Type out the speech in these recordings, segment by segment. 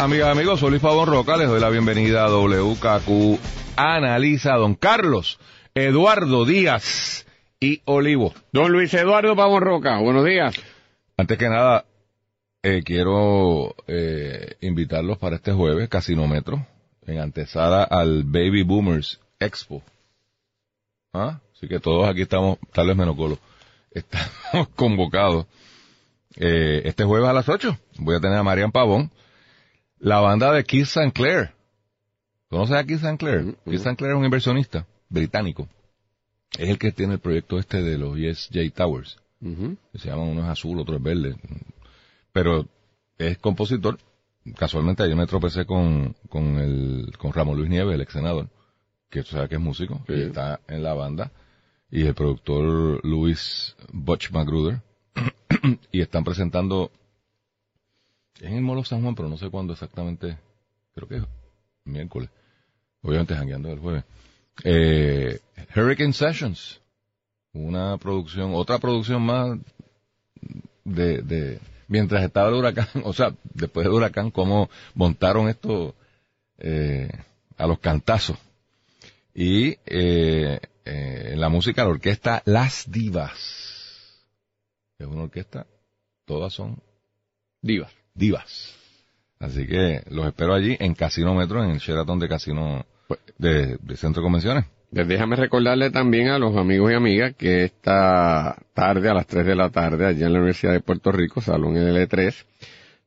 amigas amigos. Soy Luis Pavón Roca. Les doy la bienvenida a WKQ Analiza. Don Carlos Eduardo Díaz y Olivo. Don Luis Eduardo Pavón Roca, buenos días. Antes que nada, eh, quiero eh, invitarlos para este jueves, Casinómetro, en antesada al Baby Boomers Expo. ¿Ah? Así que todos aquí estamos, tal vez menos Colo, estamos convocados eh, este jueves a las 8 voy a tener a Marian Pavón, la banda de Keith Sinclair. ¿Conoces a Keith Sinclair? Mm, Keith Sinclair es un inversionista británico. Es el que tiene el proyecto este de los ESJ Towers. Que se llaman uno es azul, otro es verde. Pero es compositor. Casualmente ayer me tropecé con, con el, con Ramón Luis Nieves, el ex senador, que tú sabes que es músico, Sí. y está en la banda. Y el productor Luis Butch Magruder. y están presentando es en el Molo San Juan, pero no sé cuándo exactamente. Creo que es miércoles. Obviamente jangueando el jueves. Eh, Hurricane Sessions. Una producción, otra producción más de, de, mientras estaba el huracán, o sea, después del huracán, cómo montaron esto, eh, a los cantazos. Y, eh, eh, la música, la orquesta Las Divas. Es una orquesta, todas son Divas. Divas. Así que los espero allí en Casino Metro, en el Sheraton de Casino de, de Centro de Convenciones. Pues déjame recordarle también a los amigos y amigas que esta tarde, a las 3 de la tarde, allá en la Universidad de Puerto Rico, Salón L3,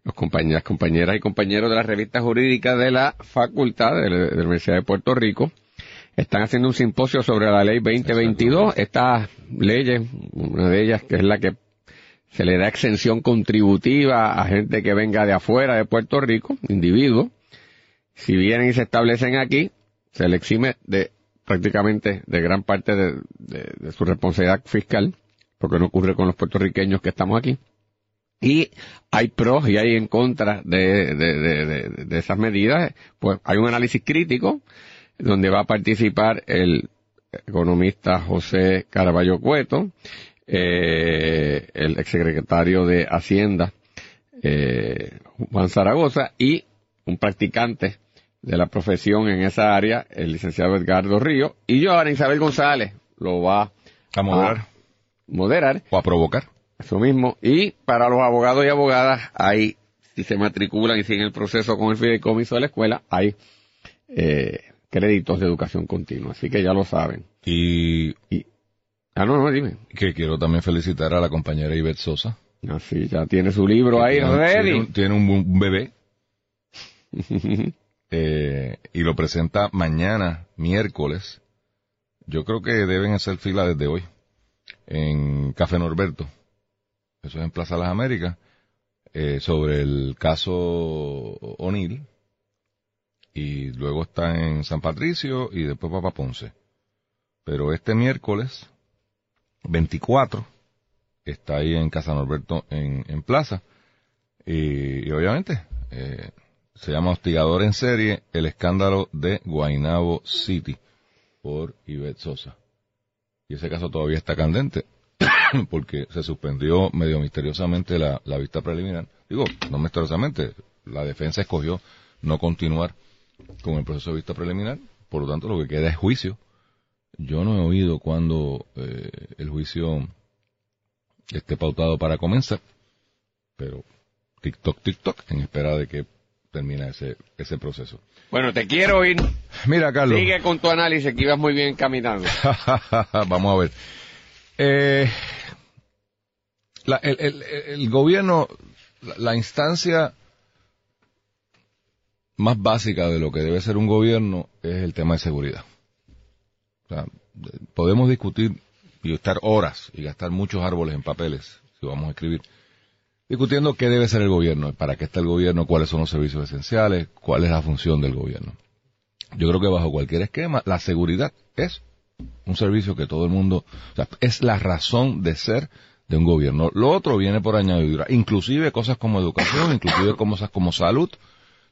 los compañeras, compañeras y compañeros de la revista jurídica de la Facultad de la, de la Universidad de Puerto Rico están haciendo un simposio sobre la ley 2022. Estas leyes, una de ellas que es la que se le da exención contributiva a gente que venga de afuera de Puerto Rico, individuos. Si vienen y se establecen aquí, se le exime de prácticamente de gran parte de, su responsabilidad fiscal, porque no ocurre con los puertorriqueños que estamos aquí. Y hay pros y hay en contra de- de esas medidas. Pues hay un análisis crítico donde va a participar el economista José Caraballo Cueto, eh, el exsecretario de Hacienda, eh, Juan Zaragoza, y un practicante de la profesión en esa área, el licenciado Edgardo Río, y yo ahora Isabel González lo va A moderar a moderar, o a provocar. eso mismo, y para los abogados y abogadas hay, si se matriculan y siguen el proceso con el fideicomiso de la escuela, hay eh, créditos de educación continua, así que ya lo saben. Y Y, ah, no, no, dime. que quiero también felicitar a la compañera Ivette Sosa. Así, ya tiene su libro ahí Tiene- ready. Tiene, un- tiene un, un bebé. eh, y lo presenta mañana, miércoles. Yo creo que deben hacer fila desde hoy. En Café Norberto. Eso es en Plaza Las Américas. eh, sobre el caso O'Neill. Y luego está en San Patricio y después Papa Ponce. Pero este miércoles 24 está ahí en Casa Norberto en, Plaza. Y, obviamente eh, se llama Hostigador en serie, el escándalo de Guaynabo City por Ivette Sosa. Y ese caso todavía está candente porque se suspendió medio misteriosamente la, la vista preliminar. Digo, no misteriosamente, la defensa escogió no continuar con el proceso de vista preliminar, por lo tanto lo que queda es juicio. Yo no he oído cuando eh, el juicio esté pautado para comenzar, pero TikTok, TikTok, en espera de que termine ese, ese proceso. Bueno, te quiero ir. Mira, Carlos. Sigue con tu análisis, que ibas muy bien caminando. Vamos a ver. Eh, la- el, el- el gobierno, la, la instancia más básica de lo que debe ser un gobierno es el tema de seguridad. O sea, de- podemos discutir y estar horas y gastar muchos árboles en papeles, si vamos a escribir, discutiendo qué debe ser el gobierno, para qué está el gobierno, cuáles son los servicios esenciales, cuál es la función del gobierno. Yo creo que bajo cualquier esquema, la seguridad es un servicio que todo el mundo, o sea, es la razón de ser de un gobierno. Lo otro viene por añadidura, inclusive cosas como educación, inclusive cosas como salud.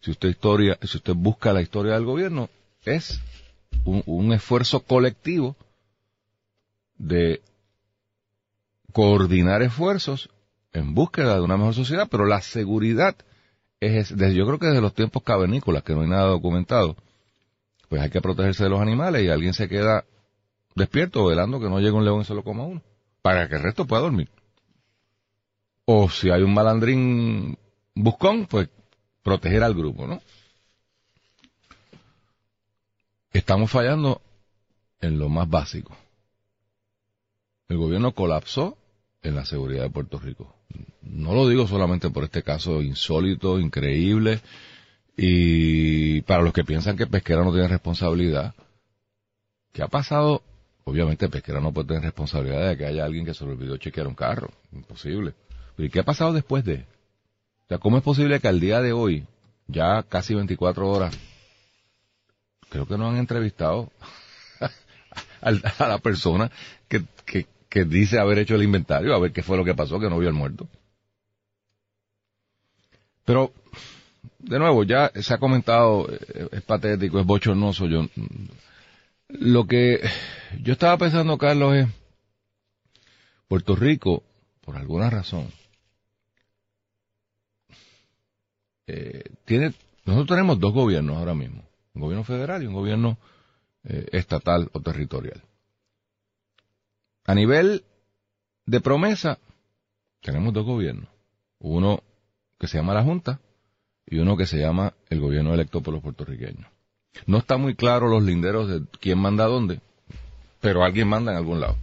Si usted historia, si usted busca la historia del gobierno, es un, esfuerzo colectivo de coordinar esfuerzos en búsqueda de una mejor sociedad, pero la seguridad es, yo creo que desde los tiempos cavernícolas, que no hay nada documentado, pues hay que protegerse de los animales y alguien se queda despierto velando que no llegue un león y se lo coma uno, para que el resto pueda dormir. O si hay un malandrín buscón, pues proteger al grupo, ¿no? Estamos fallando en lo más básico. El gobierno colapsó en la seguridad de Puerto Rico. No lo digo solamente por este caso insólito, increíble, y para los que piensan que Pesquera no tiene responsabilidad, ¿qué ha pasado? Obviamente Pesquera no puede tener responsabilidad de que haya alguien que se le olvidó chequear un carro. Imposible. ¿Y qué ha pasado después de? O sea, ¿cómo es posible que al día de hoy, ya casi 24 horas, creo que no han entrevistado a la persona que, dice haber hecho el inventario, a ver qué fue lo que pasó, que no vio el muerto. Pero, de nuevo, ya se ha comentado, eh, es patético, es bochornoso. Yo, lo que yo estaba pensando, Carlos, es Puerto Rico, por alguna razón, eh, tiene, nosotros tenemos dos gobiernos ahora mismo, un gobierno federal y un gobierno eh, estatal o territorial. A nivel de promesa, tenemos dos gobiernos. Uno que se llama la Junta y uno que se llama el gobierno electo por los puertorriqueños. No está muy claro los linderos de quién manda dónde, pero alguien manda en algún lado.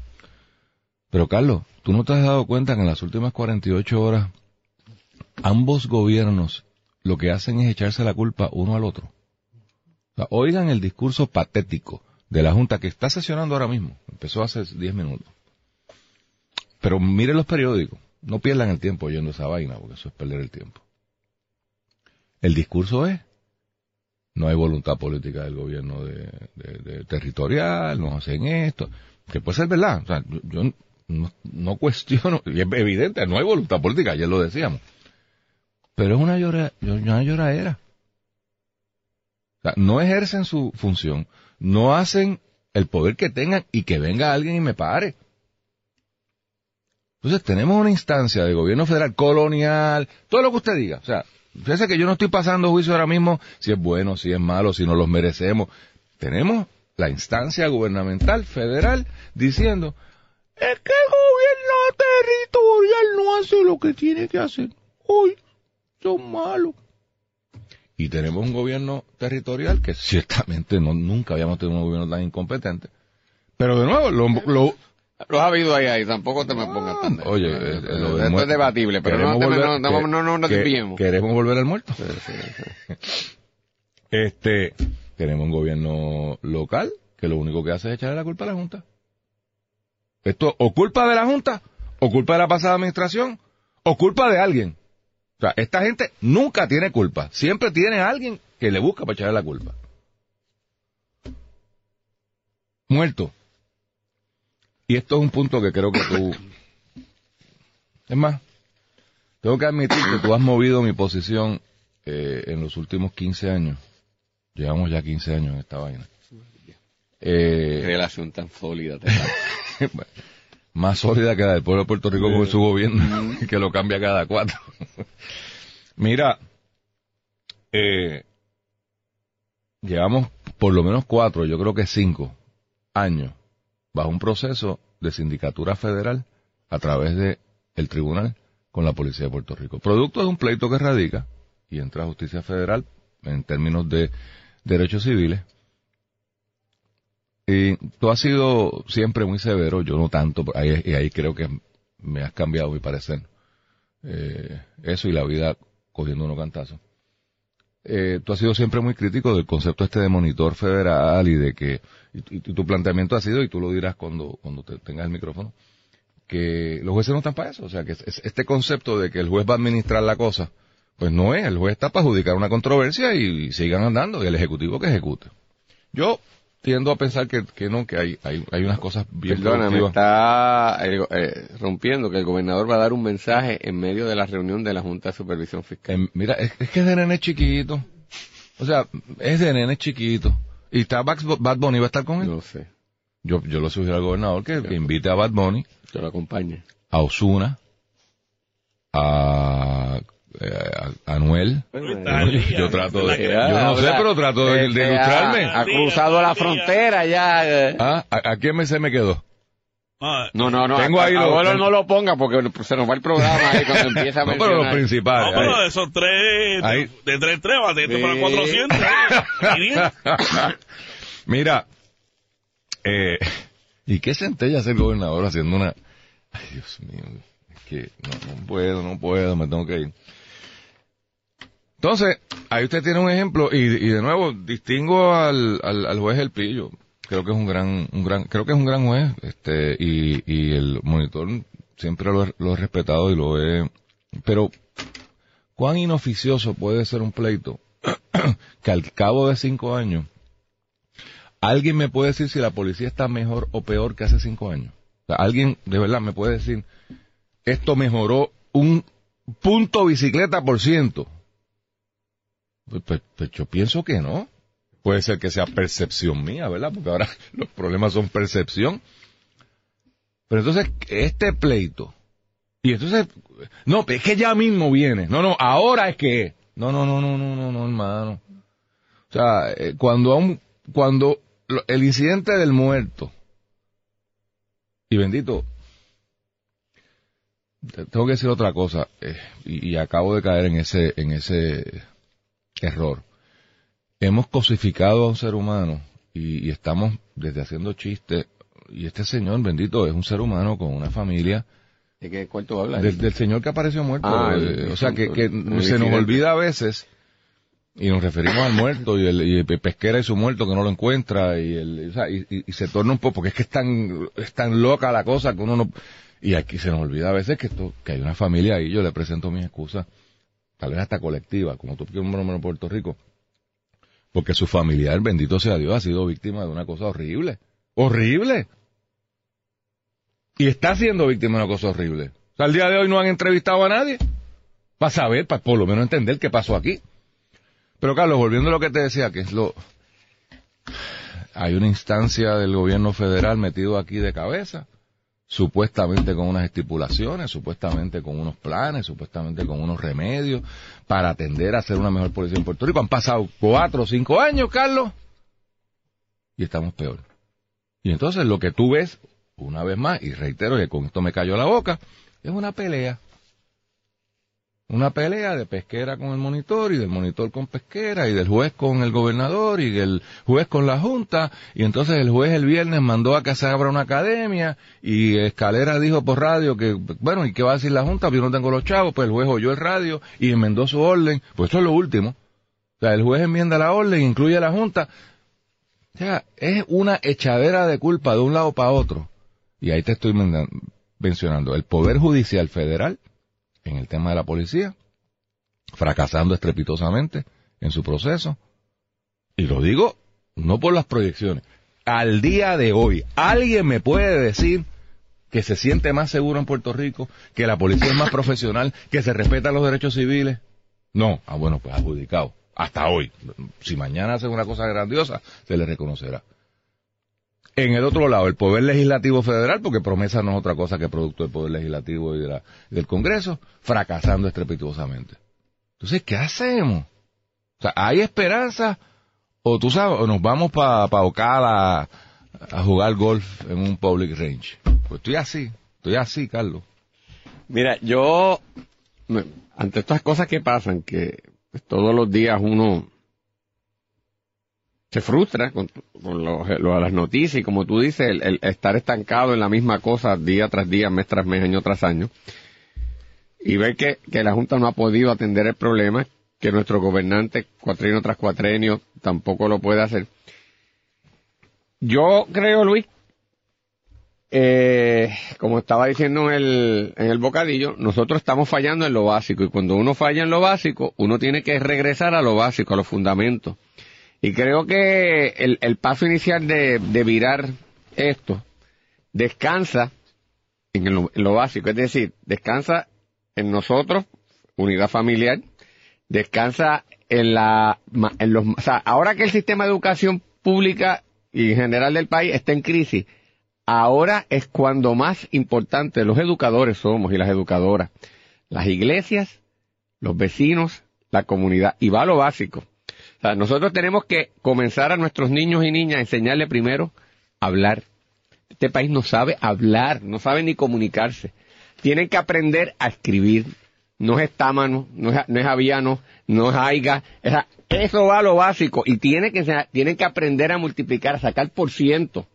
Pero Carlos, ¿tú no te has dado cuenta que en las últimas 48 horas ambos gobiernos lo que hacen es echarse la culpa uno al otro? Oigan el discurso patético de la Junta que está sesionando ahora mismo. Empezó hace 10 minutos. Pero miren los periódicos. No pierdan el tiempo oyendo esa vaina, porque eso es perder el tiempo. El discurso es, no hay voluntad política del gobierno de, territorial, no hacen esto, que puede ser verdad. O sea, yo, no, cuestiono, y es evidente, no hay voluntad política, ayer lo decíamos. Pero es una lloradera. O sea, no ejercen su función, no hacen el poder que tengan y que venga alguien y me pare. Entonces tenemos una instancia de gobierno federal colonial, todo lo que usted diga. O sea, fíjese que yo no estoy pasando juicio ahora mismo si es bueno, si es malo, si no los merecemos. Tenemos la instancia gubernamental federal diciendo, es que el gobierno territorial no hace lo que tiene que hacer. Hoy son malos. Y tenemos un gobierno territorial que ciertamente no, nunca habíamos tenido un gobierno tan incompetente. Pero de nuevo, lo, lo, has habido ahí, ahí, tampoco te me pongas tan... Oye, eh, eh, esto es debatible, pero no, volver, no, no, no, nos ¿Queremos volver al muerto? este, tenemos un gobierno local que lo único que hace es echarle la culpa a la Junta. Esto o culpa de la Junta, o culpa de la pasada administración, o culpa de alguien. O sea, esta gente nunca tiene culpa. Siempre tiene a alguien que le busca para echarle la culpa. Muerto. Y esto es un punto que creo que tú... Es más, tengo que admitir que tú has movido mi posición eh, en los últimos 15 años. Llevamos ya 15 años en esta vaina. Eh, Qué relación tan sólida. más sólida que la del pueblo de Puerto Rico con su gobierno, que lo cambia cada cuatro. Mira, eh, llevamos por lo menos cuatro, yo creo que cinco años bajo un proceso de sindicatura federal a través de el tribunal con la policía de Puerto Rico. Producto de un pleito que radica y entra a justicia federal en términos de derechos civiles. Y tú has sido siempre muy severo, yo no tanto, y ahí creo que me has cambiado mi parecer. Eh, eso y la vida cogiendo unos cantazos. Eh, tú has sido siempre muy crítico del concepto este de monitor federal y de que, y, tu planteamiento ha sido, y tú lo dirás cuando, cuando te tengas el micrófono, que los jueces no están para eso. O sea, que este concepto de que el juez va a administrar la cosa, pues no es. El juez está para adjudicar una controversia y, sigan andando, y el ejecutivo que ejecute. Yo tiendo a pensar que, que no, que hay, hay, hay unas cosas bien Perdona, me está eh, eh, rompiendo que el gobernador va a dar un mensaje en medio de la reunión de la Junta de Supervisión Fiscal. Em, mira, es, es que es de nene chiquito. O sea, es de nene chiquito. Y está Bad, Bad Bunny, ¿va a estar con él? No sé, Yo, yo le sugiero al gobernador que, que invite a Bad Bunny, que lo acompañe. a Osuna, a Anuel. Está Yo, trato de, ¿verdad yo no sé, pero trato de, de ilustrarme. Ha, cruzado la frontera ya. eh. Ah, ¿a, a quién me se me quedó? Ah, No, no, no. Tengo ahí lo- abuelo no lo ponga porque se nos va el programa ahí cuando empieza a No, pero los principales. no, pero de esos tres, Ahí. de tres, tres, batete Sí. para 400. ¿eh? Y bien. Mira, eh, ¿y qué centella hace el gobernador haciendo una... Ay, Dios mío, es que no, no puedo, no puedo, me tengo que ir. Entonces, ahí usted tiene un ejemplo y, de nuevo distingo al, al, al juez El Pillo. Creo que es un gran, un gran, creo que es un gran juez, este, y, y el monitor siempre lo, he- lo he respetado y lo he, pero cuán inoficioso puede ser un pleito que al cabo de cinco años ¿Alguien me puede decir si la policía está mejor o peor que hace cinco años? ¿Alguien de verdad me puede decir esto mejoró un punto bicicleta por ciento? Pues, pues- pues yo pienso que no. Puede ser que sea percepción mía, ¿verdad? Porque ahora los problemas son percepción. Pero entonces, este pleito, y entonces, no, es que ya mismo viene. No, no, ahora es que. No, no, no, no, no, no, no, hermano. O sea, eh, cuando un, cuando el incidente del muerto, y bendito, te- tengo que decir otra cosa, eh, y, y acabo de caer en ese, en ese error. Hemos cosificado a un ser humano y, y estamos desde haciendo chistes, y este señor, bendito, es un ser humano con una familia, ¿De qué cuento hablas? del, del señor que apareció muerto. Ah, eh, el- o sea, que, que se nos olvida a veces y nos referimos al muerto y el, y el pesquera y su muerto que no lo encuentra y, el, o sea, y, y- y se torna un poco, porque es que es tan, es tan loca la cosa que uno no... Y aquí se nos olvida a veces que esto, que hay una familia ahí, yo le presento mis excusas, tal vez hasta colectiva, como tú quieres en Puerto Rico, porque su familiar, bendito sea Dios, ha sido víctima de una cosa horrible. ¡Horrible! Y está siendo víctima de una cosa horrible. O sea, al día de hoy no han entrevistado a nadie para saber, para por lo menos entender qué pasó aquí. Pero Carlos, volviendo a lo que te decía, que es lo... Hay una instancia del gobierno federal metido aquí de cabeza, supuestamente con unas estipulaciones, supuestamente con unos planes, supuestamente con unos remedios para atender a hacer una mejor policía en Puerto Rico. Han pasado cuatro o cinco años, Carlos, y estamos peor. Y entonces lo que tú ves, una vez más, y reitero que con esto me cayó la boca, es una pelea. Una pelea de pesquera con el monitor y del monitor con pesquera y del juez con el gobernador y del juez con la junta y entonces el juez el viernes mandó a que se abra una academia y Escalera dijo por radio que, bueno, ¿y qué va a decir la junta? Pues yo no tengo los chavos, pues el juez oyó el radio y enmendó su orden, pues eso es lo último. O sea, el juez enmienda la orden, incluye a la junta. O sea, es una echadera de culpa de un lado para otro. Y ahí te estoy mencionando el Poder Judicial Federal en el tema de la policía, fracasando estrepitosamente en su proceso. Y lo digo no por las proyecciones. Al día de hoy, ¿alguien me puede decir que se siente más seguro en Puerto Rico, que la policía es más profesional, que se respetan los derechos civiles? No. Ah, bueno, pues adjudicado. Hasta hoy. Si mañana hacen una cosa grandiosa, se le reconocerá. En el otro lado, el Poder Legislativo Federal, porque promesa no es otra cosa que producto del Poder Legislativo y la- del Congreso, fracasando estrepitosamente. Entonces, ¿qué hacemos? O sea, ¿hay esperanza? O tú sabes, o nos vamos para pa Ocala a, jugar golf en un public range. Pues estoy así, estoy así, Carlos. Mira, yo, ante estas cosas que pasan, que pues, todos los días uno se frustra con, con lo- lo de las noticias y como tú dices, el, el estar estancado en la misma cosa día tras día, mes tras mes, año tras año, y ver que, que la Junta no ha podido atender el problema, que nuestro gobernante, cuatrenio tras cuatrenio, tampoco lo puede hacer. Yo creo, Luis, eh, como estaba diciendo en el, en el bocadillo, nosotros estamos fallando en lo básico y cuando uno falla en lo básico, uno tiene que regresar a lo básico, a los fundamentos. Y creo que el, el paso inicial de, virar esto descansa en lo, básico, es decir, descansa en nosotros, unidad familiar, descansa en la, en los, o sea, ahora que el sistema de educación pública y en general del país está en crisis, ahora es cuando más importante los educadores somos y las educadoras, las iglesias, los vecinos, la comunidad, y va a lo básico. Nosotros tenemos que comenzar a nuestros niños y niñas a enseñarle primero a hablar. Este país no sabe hablar, no sabe ni comunicarse. Tienen que aprender a escribir. No es estámano, no es, no es aviano, no es aiga. eso va a lo básico. Y tienen que, tienen que aprender a multiplicar, a sacar por ciento.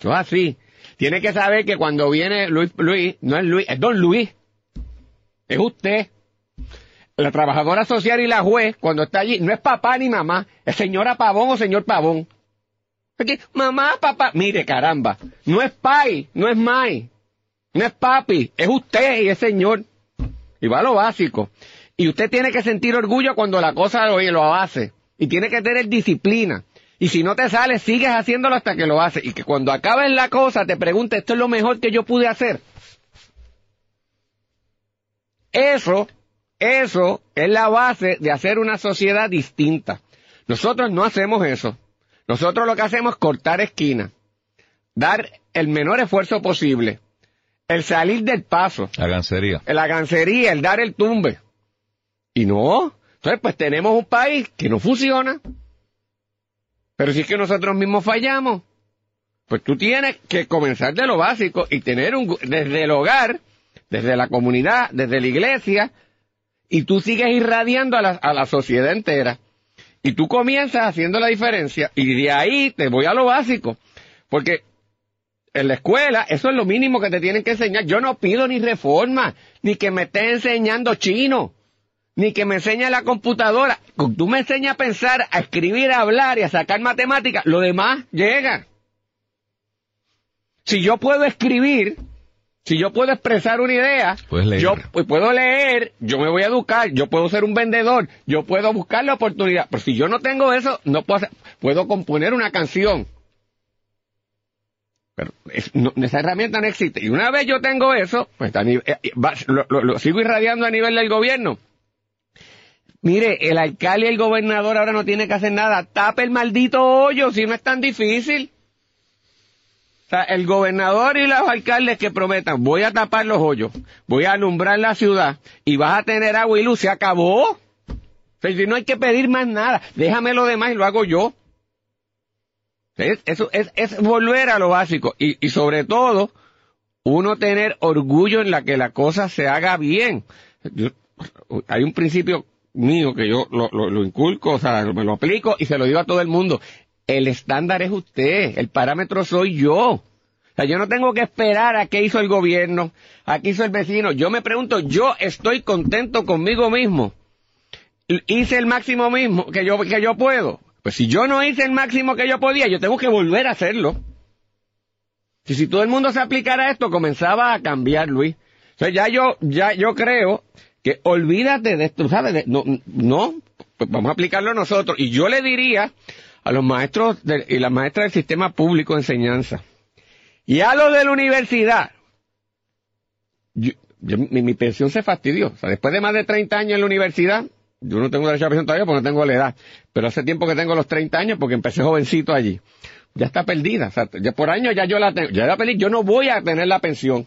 Eso es así. Tiene que saber que cuando viene Luis, Luis, no es Luis, es Don Luis. Es usted. La trabajadora social y la juez, cuando está allí, no es papá ni mamá, es señora Pavón o señor Pavón. Aquí, mamá, papá, mire caramba, no es pai, no es mai, no es papi, es usted y es señor. Y va a lo básico. Y usted tiene que sentir orgullo cuando la cosa lo, lo hace. Y tiene que tener disciplina. Y si no te sale, sigues haciéndolo hasta que lo hace. Y que cuando acabes la cosa te pregunte, ¿esto es lo mejor que yo pude hacer? Eso, eso es la base de hacer una sociedad distinta. Nosotros no hacemos eso. Nosotros lo que hacemos es cortar esquinas, dar el menor esfuerzo posible, el salir del paso, La gancería. la gancería, el dar el tumbe. Y no, entonces pues tenemos un país que no funciona. Pero si es que nosotros mismos fallamos, pues tú tienes que comenzar de lo básico y tener un, desde el hogar, desde la comunidad, desde la iglesia, y tú sigues irradiando a la, sociedad entera. Y tú comienzas haciendo la diferencia, y de ahí te voy a lo básico. Porque en la escuela, eso es lo mínimo que te tienen que enseñar. Yo no pido ni reforma, ni que me esté enseñando chino, ni que me enseñe la computadora. Tú me enseñas a pensar, a escribir, a hablar y a sacar matemáticas, lo demás llega. Si yo puedo escribir, si yo puedo expresar una idea, leer. yo pues, puedo leer, yo me voy a educar, yo puedo ser un vendedor, yo puedo buscar la oportunidad. Pero si yo no tengo eso, no puedo hacer, puedo componer una canción. Pero es- no- esa herramienta no existe. Y una vez yo tengo eso, pues a nivel- eh, va- lo, lo- lo sigo irradiando a nivel del gobierno. Mire, el alcalde y el gobernador ahora no tienen que hacer nada. Tape el maldito hoyo si no es tan difícil. El gobernador y los alcaldes que prometan, voy a tapar los hoyos, voy a alumbrar la ciudad y vas a tener agua y luz, se acabó. Si no hay que pedir más nada, déjame lo demás y lo hago yo. Es, eso es, es volver a lo básico y, y sobre todo uno tener orgullo en la que la cosa se haga bien. Yo- hay un principio mío que yo lo, lo- lo inculco, o sea, me lo aplico y se lo digo a todo el mundo. El estándar es usted, el parámetro soy yo. O sea, yo no tengo que esperar a qué hizo el gobierno, a qué hizo el vecino. Yo me pregunto, yo estoy contento conmigo mismo. Hice el máximo mismo que yo, que yo puedo. Pues si yo no hice el máximo que yo podía, yo tengo que volver a hacerlo. Si, si todo el mundo se aplicara esto, comenzaba a cambiar, Luis. Entonces ya yo, ya yo creo que olvídate de esto, ¿sabes? De- no, no, pues vamos a aplicarlo nosotros. Y yo le diría a los maestros de- y las maestras del sistema público de enseñanza y a los de la universidad. Mi, mi pensión se fastidió. Después de más de 30 años en la universidad, yo no tengo derecho a pensión todavía porque no tengo la edad. Pero hace tiempo que tengo los 30 años porque empecé jovencito allí. Ya está perdida. O sea, ya por años ya yo la tengo. Ya la perdí. Yo no voy a tener la pensión.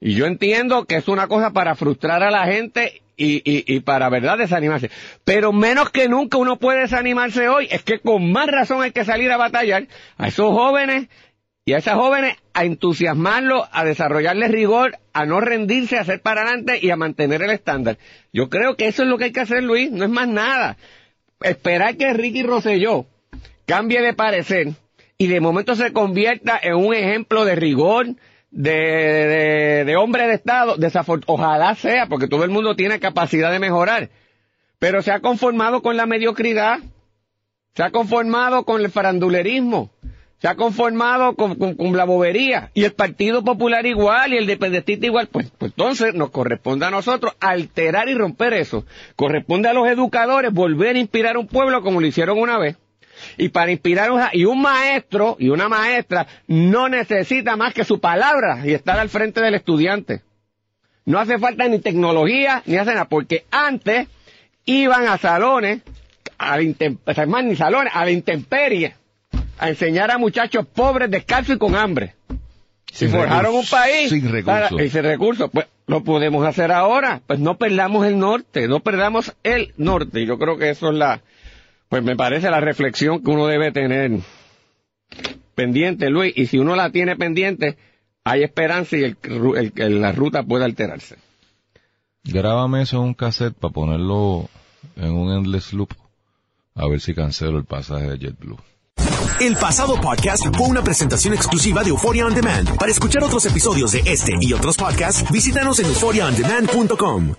Y yo entiendo que es una cosa para frustrar a la gente y, y, y para, ¿verdad?, desanimarse. Pero menos que nunca uno puede desanimarse hoy. Es que con más razón hay que salir a batallar a esos jóvenes y a esas jóvenes a entusiasmarlos, a desarrollarles rigor, a no rendirse, a hacer para adelante y a mantener el estándar. Yo creo que eso es lo que hay que hacer, Luis, no es más nada. Esperar que Ricky Rosselló cambie de parecer y de momento se convierta en un ejemplo de rigor, de, de, de hombre de Estado, ojalá sea, porque todo el mundo tiene capacidad de mejorar, pero se ha conformado con la mediocridad, se ha conformado con el farandulerismo, se ha conformado con, la bobería y el Partido Popular igual y el independentista igual, pues, pues entonces nos corresponde a nosotros alterar y romper eso. Corresponde a los educadores volver a inspirar a un pueblo como lo hicieron una vez. Y para inspirar un, y un maestro y una maestra no necesita más que su palabra y estar al frente del estudiante. No hace falta ni tecnología ni hace nada, porque antes iban a salones, a la intem- o sea, más ni salones, a la intemperie, a enseñar a muchachos pobres, descalzos y con hambre. Sin Si forjaron un país sin recursos. para- y sin recursos, pues lo podemos hacer ahora. Pues no perdamos el norte, no perdamos el norte. Yo creo que eso es la, pues me parece la reflexión que uno debe tener pendiente, Luis. Y si uno la tiene pendiente, hay esperanza y el, el- el- la ruta puede alterarse. Grábame eso en un cassette para ponerlo en un endless loop. A ver si cancelo el pasaje de JetBlue. El pasado podcast fue una presentación exclusiva de Euphoria On Demand. Para escuchar otros episodios de este y otros podcasts, visítanos en euphoriaondemand.com.